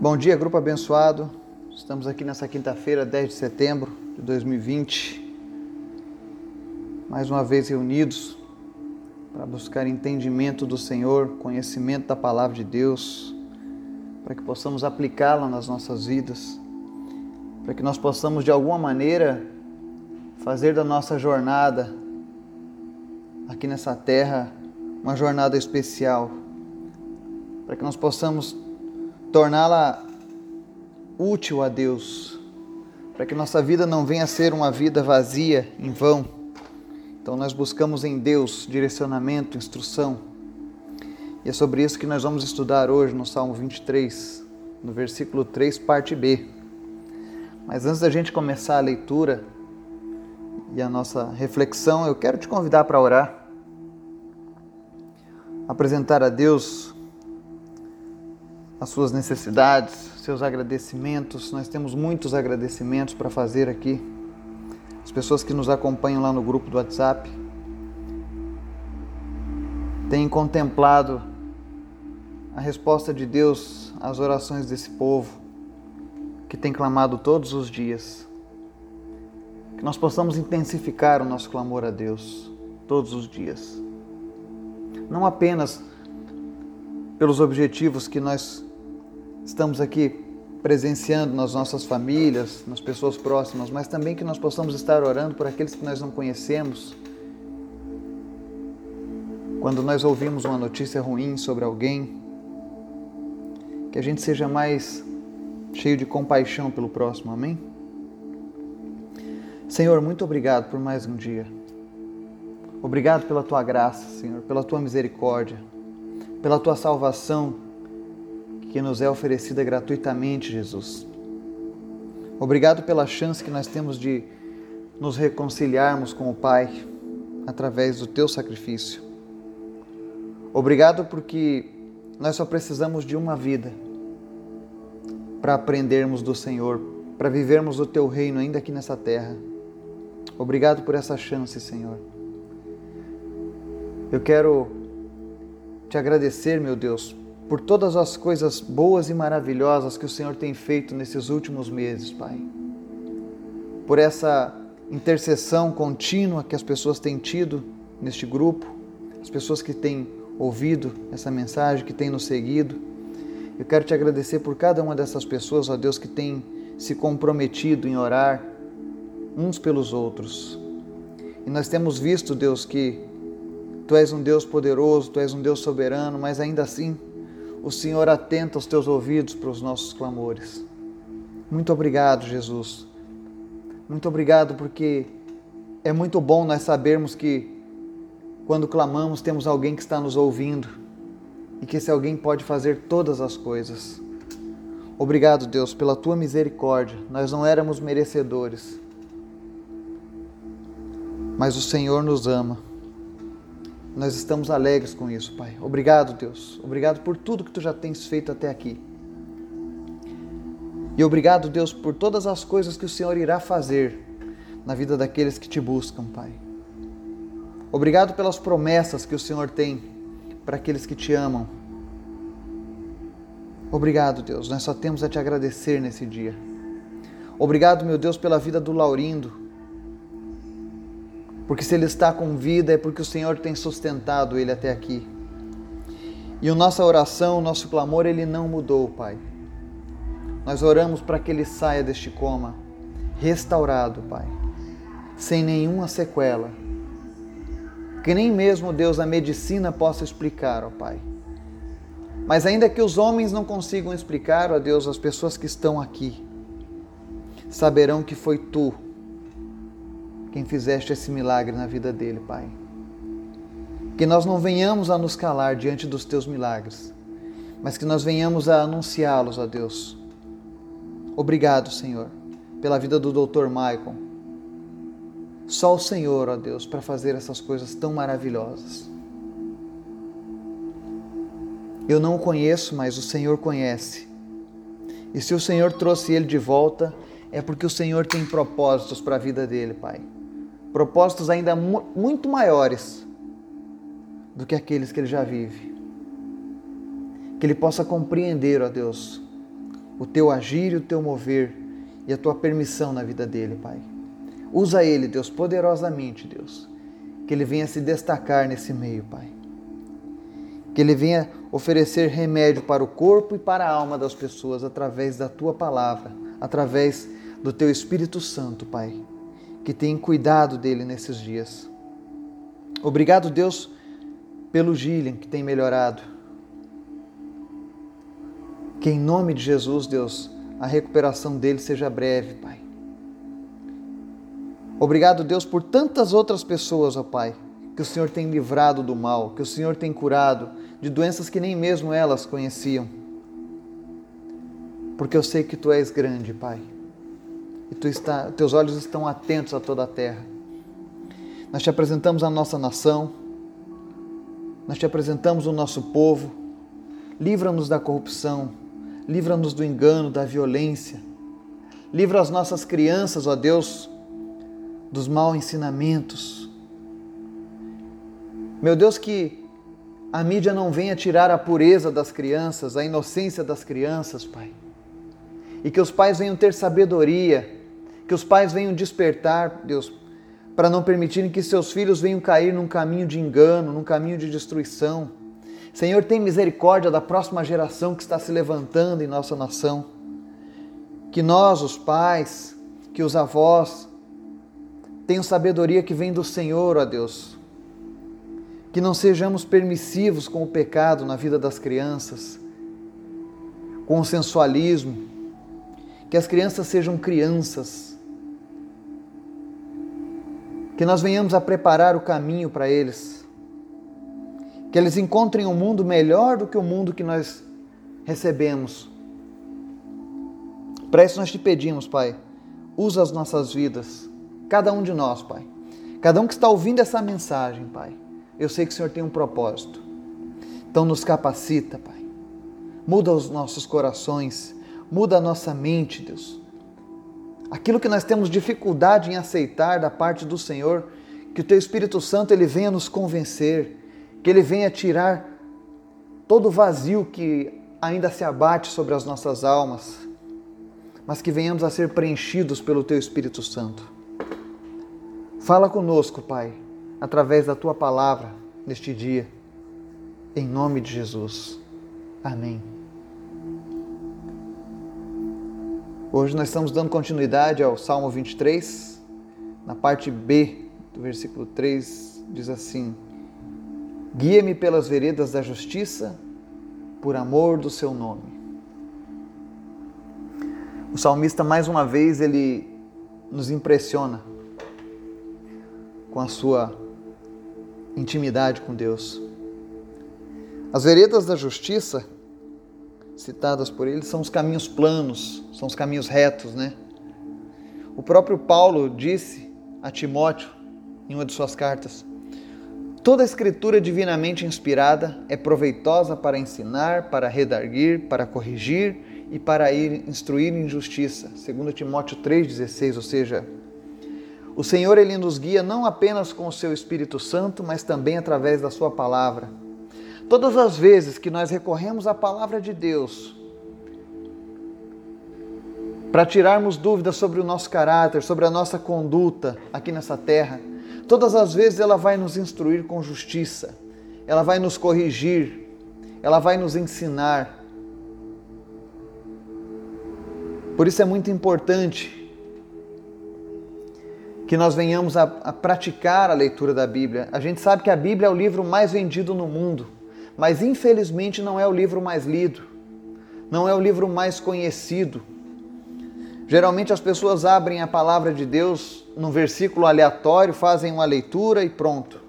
Bom dia, grupo abençoado. Estamos aqui nessa quinta-feira, 10 de setembro de 2020. Mais uma vez reunidos para buscar entendimento do Senhor, conhecimento da palavra de Deus, para que possamos aplicá-la nas nossas vidas, para que nós possamos de alguma maneira fazer da nossa jornada aqui nessa terra uma jornada especial, para que nós possamos torná-la útil a Deus, para que nossa vida não venha a ser uma vida vazia, em vão. Então nós buscamos em Deus direcionamento, instrução. E é sobre isso que nós vamos estudar hoje no Salmo 23, no versículo 3, parte B. Mas antes da gente começar a leitura e a nossa reflexão, eu quero te convidar para orar. Apresentar a Deus as suas necessidades, seus agradecimentos. Nós temos muitos agradecimentos para fazer aqui. As pessoas que nos acompanham lá no grupo do WhatsApp têm contemplado a resposta de Deus às orações desse povo que tem clamado todos os dias. Que nós possamos intensificar o nosso clamor a Deus todos os dias. Não apenas pelos objetivos que nós estamos aqui presenciando nas nossas famílias, nas pessoas próximas, mas também que nós possamos estar orando por aqueles que nós não conhecemos. Quando nós ouvimos uma notícia ruim sobre alguém, que a gente seja mais cheio de compaixão pelo próximo, amém? Senhor, muito obrigado por mais um dia. Obrigado pela tua graça, Senhor, pela tua misericórdia, pela tua salvação que nos é oferecida gratuitamente, Jesus. Obrigado pela chance que nós temos de nos reconciliarmos com o Pai através do teu sacrifício. Obrigado porque nós só precisamos de uma vida para aprendermos do Senhor, para vivermos o teu reino ainda aqui nessa terra. Obrigado por essa chance, Senhor. Eu quero te agradecer, meu Deus, por todas as coisas boas e maravilhosas que o Senhor tem feito nesses últimos meses, Pai. Por essa intercessão contínua que as pessoas têm tido neste grupo, as pessoas que têm ouvido essa mensagem, que têm nos seguido. Eu quero te agradecer por cada uma dessas pessoas, ó Deus, que tem se comprometido em orar uns pelos outros. E nós temos visto, Deus, que Tu és um Deus poderoso, Tu és um Deus soberano, mas ainda assim o Senhor atenta os teus ouvidos para os nossos clamores. Muito obrigado, Jesus. Muito obrigado porque é muito bom nós sabermos que quando clamamos temos alguém que está nos ouvindo e que esse alguém pode fazer todas as coisas. Obrigado, Deus, pela tua misericórdia. Nós não éramos merecedores, mas o Senhor nos ama nós estamos alegres com isso, Pai. Obrigado, Deus. Obrigado por tudo que tu já tens feito até aqui. E obrigado, Deus, por todas as coisas que o Senhor irá fazer na vida daqueles que te buscam, Pai. Obrigado pelas promessas que o Senhor tem para aqueles que te amam. Obrigado, Deus. Nós só temos a te agradecer nesse dia. Obrigado, meu Deus, pela vida do Laurindo, porque se ele está com vida é porque o Senhor tem sustentado ele até aqui. E a nossa oração, o nosso clamor, ele não mudou, Pai. Nós oramos para que ele saia deste coma restaurado, Pai, sem nenhuma sequela. Que nem mesmo Deus a medicina possa explicar, ó Pai. Mas ainda que os homens não consigam explicar, ó Deus, as pessoas que estão aqui saberão que foi tu quem fizeste esse milagre na vida dele, Pai. Que nós não venhamos a nos calar diante dos teus milagres, mas que nós venhamos a anunciá-los, ó Deus. Obrigado, Senhor, pela vida do Dr. Michael. Só o Senhor, ó Deus, para fazer essas coisas tão maravilhosas. Eu não o conheço, mas o Senhor conhece. E se o Senhor trouxe ele de volta, é porque o Senhor tem propósitos para a vida dele, Pai propósitos ainda muito maiores do que aqueles que ele já vive. Que ele possa compreender, ó Deus, o teu agir e o teu mover e a tua permissão na vida dele, Pai. Usa ele, Deus, poderosamente, Deus. Que ele venha se destacar nesse meio, Pai. Que ele venha oferecer remédio para o corpo e para a alma das pessoas através da tua palavra, através do teu Espírito Santo, Pai. Que tem cuidado dele nesses dias. Obrigado, Deus, pelo Gillian que tem melhorado. Que em nome de Jesus, Deus, a recuperação dele seja breve, Pai. Obrigado, Deus, por tantas outras pessoas, ó Pai, que o Senhor tem livrado do mal, que o Senhor tem curado de doenças que nem mesmo elas conheciam. Porque eu sei que Tu és grande, Pai, e tu está, Teus olhos estão atentos a toda a terra. Nós te apresentamos a nossa nação, nós te apresentamos o nosso povo. Livra-nos da corrupção, livra-nos do engano, da violência. Livra as nossas crianças, ó Deus, dos maus ensinamentos. Meu Deus, que a mídia não venha tirar a pureza das crianças, a inocência das crianças, Pai. E que os pais venham ter sabedoria, que os pais venham despertar, Deus, para não permitirem que seus filhos venham cair num caminho de engano, num caminho de destruição. Senhor, tem misericórdia da próxima geração que está se levantando em nossa nação. Que nós, os pais, que os avós, tenham sabedoria que vem do Senhor, ó Deus. Que não sejamos permissivos com o pecado na vida das crianças, com o sensualismo. Que as crianças sejam crianças que nós venhamos a preparar o caminho para eles, que eles encontrem um mundo melhor do que o mundo que nós recebemos. Para isso nós te pedimos, Pai, usa as nossas vidas, cada um de nós, Pai. Cada um que está ouvindo essa mensagem, Pai. Eu sei que o Senhor tem um propósito. Então nos capacita, Pai. Muda os nossos corações, muda a nossa mente, Deus aquilo que nós temos dificuldade em aceitar da parte do Senhor, que o teu Espírito Santo ele venha nos convencer, que ele venha tirar todo o vazio que ainda se abate sobre as nossas almas, mas que venhamos a ser preenchidos pelo teu Espírito Santo. Fala conosco, Pai, através da tua palavra neste dia, em nome de Jesus. Amém. Hoje nós estamos dando continuidade ao Salmo 23, na parte B do versículo 3, diz assim: Guia-me pelas veredas da justiça, por amor do seu nome. O salmista, mais uma vez, ele nos impressiona com a sua intimidade com Deus. As veredas da justiça citadas por ele são os caminhos planos, são os caminhos retos, né? O próprio Paulo disse a Timóteo em uma de suas cartas: Toda a escritura divinamente inspirada é proveitosa para ensinar, para redarguir, para corrigir e para ir instruir em justiça. Segundo Timóteo 3:16, ou seja, o Senhor ele nos guia não apenas com o seu Espírito Santo, mas também através da sua palavra. Todas as vezes que nós recorremos à palavra de Deus para tirarmos dúvidas sobre o nosso caráter, sobre a nossa conduta aqui nessa terra, todas as vezes ela vai nos instruir com justiça, ela vai nos corrigir, ela vai nos ensinar. Por isso é muito importante que nós venhamos a, a, praticar a leitura da Bíblia. A gente sabe que a Bíblia é o livro mais vendido no mundo mas infelizmente não é o livro mais lido, não é o livro mais conhecido. Geralmente as pessoas abrem a palavra de Deus num versículo aleatório, fazem uma leitura e pronto.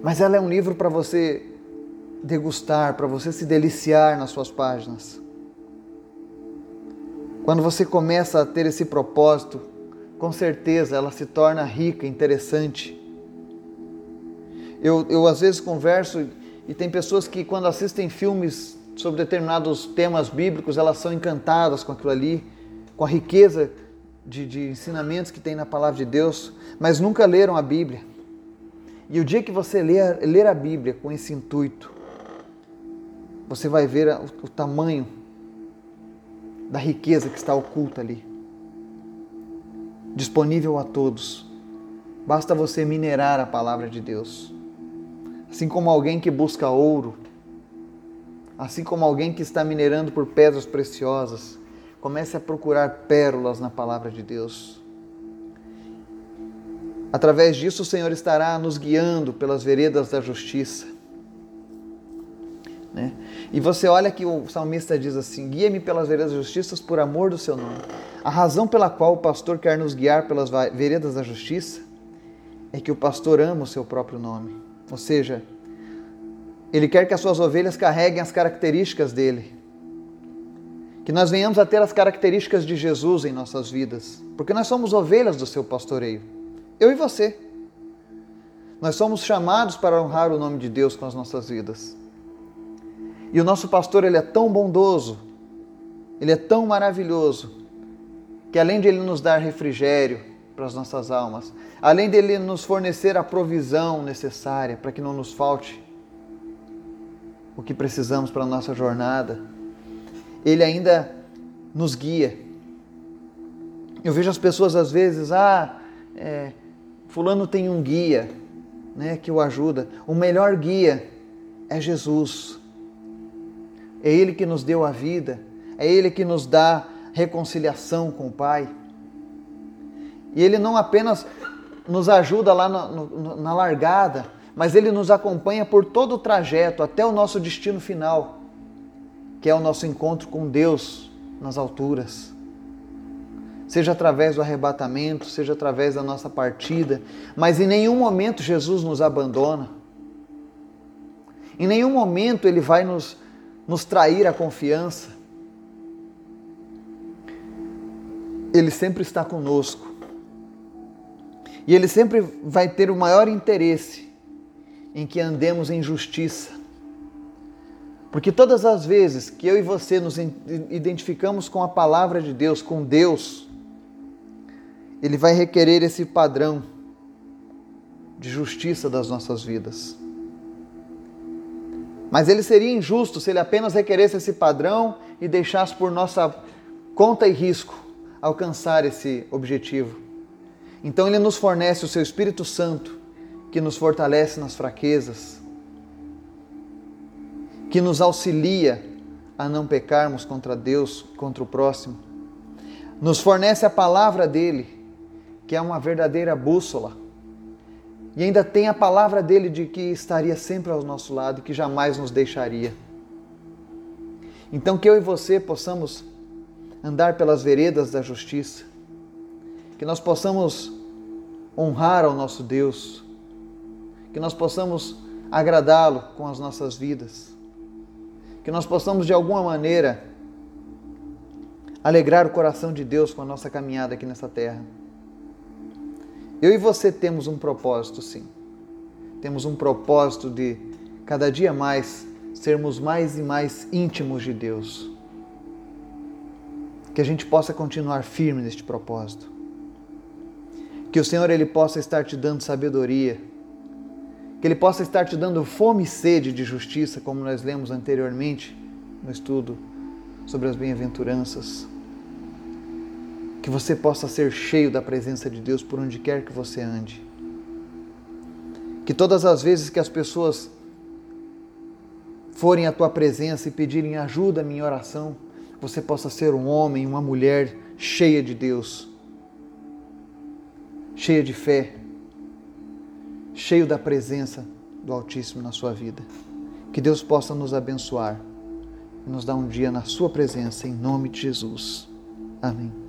Mas ela é um livro para você degustar, para você se deliciar nas suas páginas. Quando você começa a ter esse propósito, com certeza ela se torna rica, interessante eu, eu às vezes converso e tem pessoas que quando assistem filmes sobre determinados temas bíblicos, elas são encantadas com aquilo ali, com a riqueza de, de ensinamentos que tem na palavra de Deus, mas nunca leram a Bíblia. E o dia que você ler, ler a Bíblia com esse intuito, você vai ver o, o tamanho da riqueza que está oculta ali, disponível a todos. Basta você minerar a palavra de Deus. Assim como alguém que busca ouro, assim como alguém que está minerando por pedras preciosas, comece a procurar pérolas na palavra de Deus. Através disso, o Senhor estará nos guiando pelas veredas da justiça. Né? E você olha que o salmista diz assim: Guia-me pelas veredas da justiça por amor do seu nome. A razão pela qual o pastor quer nos guiar pelas veredas da justiça é que o pastor ama o seu próprio nome. Ou seja, ele quer que as suas ovelhas carreguem as características dele. Que nós venhamos a ter as características de Jesus em nossas vidas, porque nós somos ovelhas do seu pastoreio. Eu e você. Nós somos chamados para honrar o nome de Deus com as nossas vidas. E o nosso pastor, ele é tão bondoso, ele é tão maravilhoso, que além de ele nos dar refrigério para as nossas almas, além de ele nos fornecer a provisão necessária para que não nos falte o que precisamos para a nossa jornada, ele ainda nos guia. Eu vejo as pessoas às vezes, ah, é, Fulano tem um guia né, que o ajuda. O melhor guia é Jesus. É Ele que nos deu a vida, é Ele que nos dá reconciliação com o Pai. E Ele não apenas nos ajuda lá na, na largada, mas Ele nos acompanha por todo o trajeto até o nosso destino final, que é o nosso encontro com Deus nas alturas seja através do arrebatamento, seja através da nossa partida, mas em nenhum momento Jesus nos abandona. Em nenhum momento ele vai nos, nos trair a confiança. Ele sempre está conosco. E ele sempre vai ter o maior interesse em que andemos em justiça. Porque todas as vezes que eu e você nos identificamos com a palavra de Deus, com Deus, ele vai requerer esse padrão de justiça das nossas vidas. Mas ele seria injusto se ele apenas requeresse esse padrão e deixasse por nossa conta e risco alcançar esse objetivo. Então ele nos fornece o seu Espírito Santo, que nos fortalece nas fraquezas, que nos auxilia a não pecarmos contra Deus, contra o próximo. Nos fornece a palavra dele, que é uma verdadeira bússola. E ainda tem a palavra dele de que estaria sempre ao nosso lado e que jamais nos deixaria. Então, que eu e você possamos andar pelas veredas da justiça, que nós possamos honrar ao nosso Deus, que nós possamos agradá-lo com as nossas vidas, que nós possamos de alguma maneira alegrar o coração de Deus com a nossa caminhada aqui nessa terra. Eu e você temos um propósito, sim. Temos um propósito de cada dia mais sermos mais e mais íntimos de Deus. Que a gente possa continuar firme neste propósito. Que o Senhor ele possa estar te dando sabedoria. Que ele possa estar te dando fome e sede de justiça, como nós lemos anteriormente no estudo sobre as bem-aventuranças que você possa ser cheio da presença de Deus por onde quer que você ande. Que todas as vezes que as pessoas forem à tua presença e pedirem ajuda em oração, você possa ser um homem, uma mulher cheia de Deus, cheia de fé, cheio da presença do Altíssimo na sua vida. Que Deus possa nos abençoar e nos dar um dia na Sua presença, em nome de Jesus. Amém.